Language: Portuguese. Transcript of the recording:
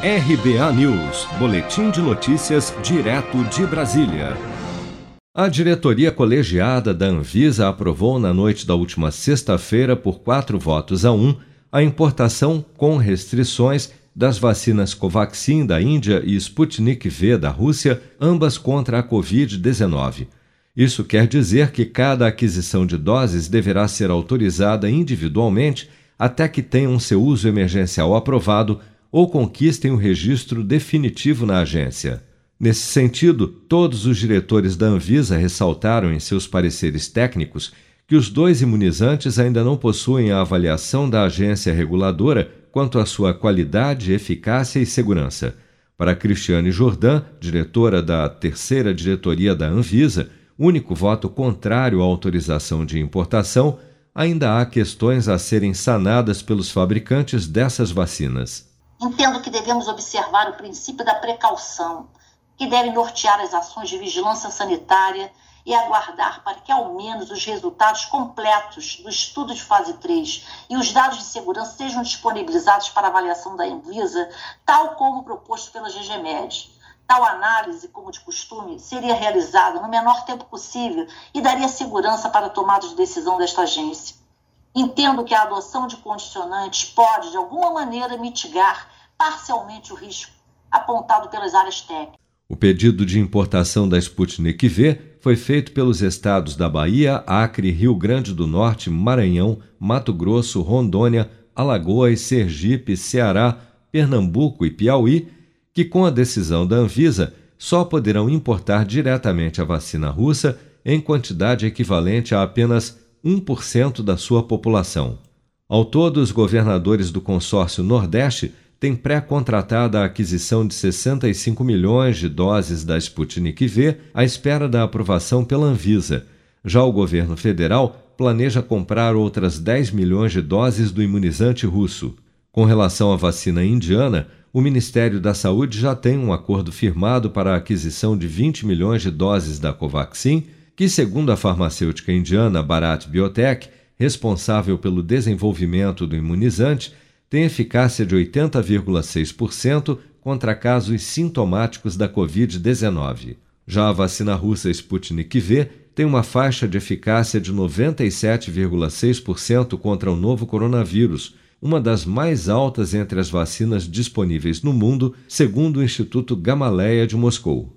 RBA News, Boletim de Notícias, direto de Brasília. A diretoria colegiada da Anvisa aprovou na noite da última sexta-feira, por quatro votos a um, a importação com restrições das vacinas Covaxin da Índia e Sputnik V da Rússia, ambas contra a Covid-19. Isso quer dizer que cada aquisição de doses deverá ser autorizada individualmente até que tenham seu uso emergencial aprovado ou conquistem o registro definitivo na agência. Nesse sentido, todos os diretores da Anvisa ressaltaram em seus pareceres técnicos que os dois imunizantes ainda não possuem a avaliação da agência reguladora quanto à sua qualidade, eficácia e segurança. Para Cristiane Jordan, diretora da terceira diretoria da Anvisa, único voto contrário à autorização de importação, ainda há questões a serem sanadas pelos fabricantes dessas vacinas. Entendo que devemos observar o princípio da precaução, que deve nortear as ações de vigilância sanitária e aguardar para que, ao menos, os resultados completos do estudo de fase 3 e os dados de segurança sejam disponibilizados para avaliação da Anvisa, tal como proposto pela GGMED. Tal análise, como de costume, seria realizada no menor tempo possível e daria segurança para a tomada de decisão desta agência. Entendo que a adoção de condicionantes pode, de alguma maneira, mitigar parcialmente o risco apontado pelas áreas técnicas. O pedido de importação da Sputnik V foi feito pelos estados da Bahia, Acre, Rio Grande do Norte, Maranhão, Mato Grosso, Rondônia, Alagoas, Sergipe, Ceará, Pernambuco e Piauí que, com a decisão da Anvisa, só poderão importar diretamente a vacina russa em quantidade equivalente a apenas 1% da sua população. Ao todo, os governadores do consórcio Nordeste têm pré-contratada a aquisição de 65 milhões de doses da Sputnik V à espera da aprovação pela Anvisa. Já o governo federal planeja comprar outras 10 milhões de doses do imunizante russo. Com relação à vacina indiana, o Ministério da Saúde já tem um acordo firmado para a aquisição de 20 milhões de doses da Covaxin, que, segundo a farmacêutica indiana Bharat Biotech, responsável pelo desenvolvimento do imunizante, tem eficácia de 80,6% contra casos sintomáticos da Covid-19. Já a vacina russa Sputnik V tem uma faixa de eficácia de 97,6% contra o novo coronavírus uma das mais altas entre as vacinas disponíveis no mundo, segundo o Instituto Gamaleya de Moscou.